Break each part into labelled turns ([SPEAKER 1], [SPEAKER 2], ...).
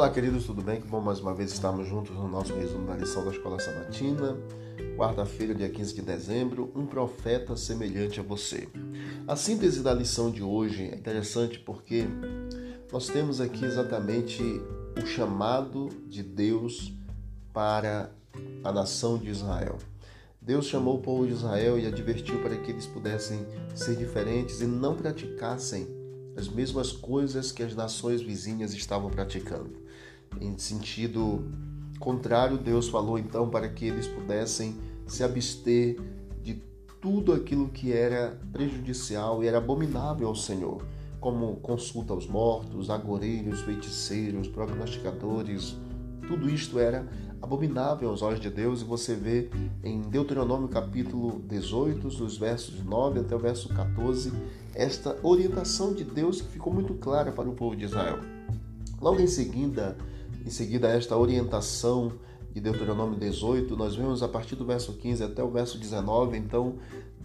[SPEAKER 1] Olá, queridos, tudo bem? Que bom mais uma vez estarmos juntos no nosso resumo da lição da Escola Sabatina. Quarta-feira, dia 15 de dezembro, um profeta semelhante a você. A síntese da lição de hoje é interessante porque nós temos aqui exatamente o chamado de Deus para a nação de Israel. Deus chamou o povo de Israel e advertiu para que eles pudessem ser diferentes e não praticassem as mesmas coisas que as nações vizinhas estavam praticando. Em sentido contrário, Deus falou então para que eles pudessem se abster de tudo aquilo que era prejudicial e era abominável ao Senhor, como consulta aos mortos, agoreiros, feiticeiros, prognosticadores. Tudo isto era abominável aos olhos de Deus, e você vê em Deuteronômio capítulo 18, dos versos 9 até o verso 14, esta orientação de Deus que ficou muito clara para o povo de Israel. Logo em seguida, em seguida esta orientação de Deuteronômio 18, nós vemos a partir do verso 15 até o verso 19, então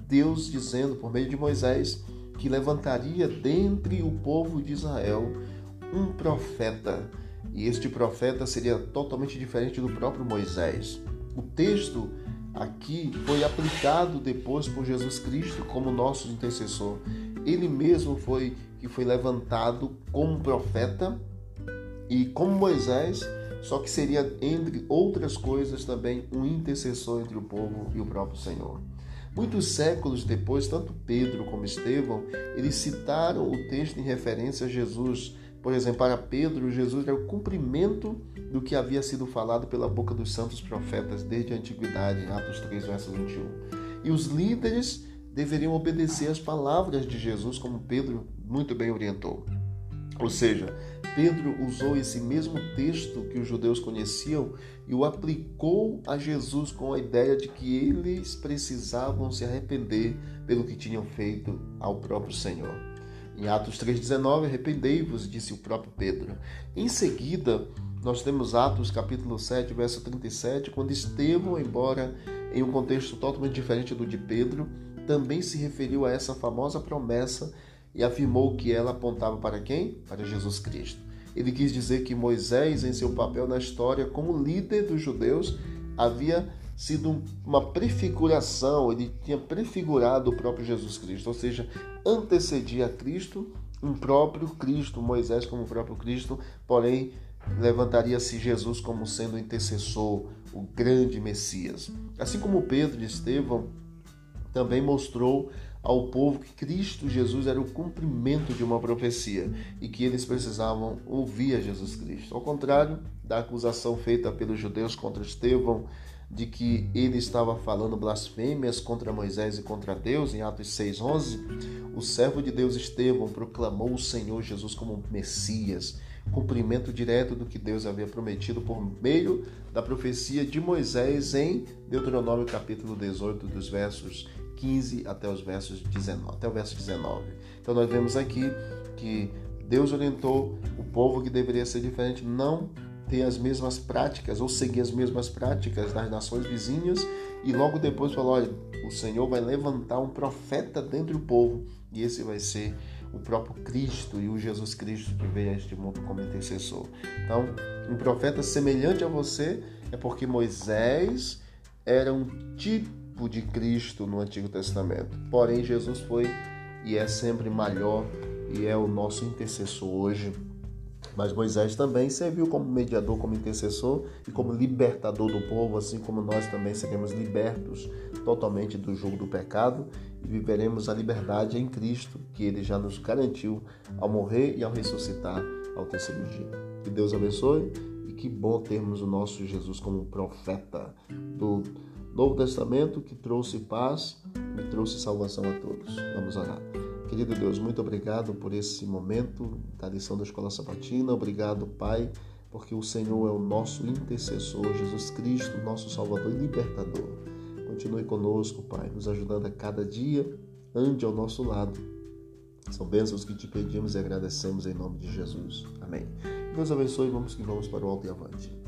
[SPEAKER 1] Deus dizendo por meio de Moisés que levantaria dentre o povo de Israel um profeta e este profeta seria totalmente diferente do próprio Moisés. O texto aqui foi aplicado depois por Jesus Cristo como nosso intercessor. Ele mesmo foi que foi levantado como profeta e como Moisés, só que seria entre outras coisas também um intercessor entre o povo e o próprio Senhor. Muitos séculos depois, tanto Pedro como Estevão, eles citaram o texto em referência a Jesus por exemplo, para Pedro, Jesus era o cumprimento do que havia sido falado pela boca dos santos profetas desde a antiguidade, Atos 3, verso 21. E os líderes deveriam obedecer às palavras de Jesus, como Pedro muito bem orientou. Ou seja, Pedro usou esse mesmo texto que os judeus conheciam e o aplicou a Jesus com a ideia de que eles precisavam se arrepender pelo que tinham feito ao próprio Senhor. Em Atos 3,19, arrependei-vos, disse o próprio Pedro. Em seguida, nós temos Atos capítulo 7, verso 37, quando Estevão, embora em um contexto totalmente diferente do de Pedro, também se referiu a essa famosa promessa e afirmou que ela apontava para quem? Para Jesus Cristo. Ele quis dizer que Moisés, em seu papel na história como líder dos judeus, havia sido uma prefiguração, ele tinha prefigurado o próprio Jesus Cristo, ou seja, antecedia Cristo, um próprio Cristo, Moisés como próprio Cristo, porém levantaria-se Jesus como sendo o intercessor, o grande Messias. Assim como Pedro e Estevão também mostrou ao povo que Cristo Jesus era o cumprimento de uma profecia e que eles precisavam ouvir a Jesus Cristo. Ao contrário da acusação feita pelos judeus contra Estevão, de que ele estava falando blasfêmias contra Moisés e contra Deus, em Atos 6,11, o servo de Deus Estevão proclamou o Senhor Jesus como Messias, cumprimento direto do que Deus havia prometido por meio da profecia de Moisés em Deuteronômio capítulo 18, dos versos 15 até os versos 19, até o verso 19. Então nós vemos aqui que Deus orientou o povo que deveria ser diferente, não ter as mesmas práticas ou seguir as mesmas práticas das nações vizinhas e logo depois falou: olha, o Senhor vai levantar um profeta dentro do povo e esse vai ser o próprio Cristo e o Jesus Cristo que veio a este mundo como intercessor. Então, um profeta semelhante a você é porque Moisés era um tipo de Cristo no Antigo Testamento. Porém, Jesus foi e é sempre maior e é o nosso intercessor hoje mas Moisés também serviu como mediador, como intercessor e como libertador do povo, assim como nós também seremos libertos totalmente do jogo do pecado e viveremos a liberdade em Cristo, que ele já nos garantiu ao morrer e ao ressuscitar ao terceiro dia. Que Deus abençoe e que bom termos o nosso Jesus como profeta do Novo Testamento que trouxe paz e trouxe salvação a todos. Vamos orar. Querido Deus, muito obrigado por esse momento da lição da Escola Sabatina. Obrigado, Pai, porque o Senhor é o nosso intercessor, Jesus Cristo, nosso Salvador e libertador. Continue conosco, Pai, nos ajudando a cada dia, ande ao nosso lado. São bênçãos que te pedimos e agradecemos em nome de Jesus. Amém. Deus abençoe vamos que vamos para o alto e avante.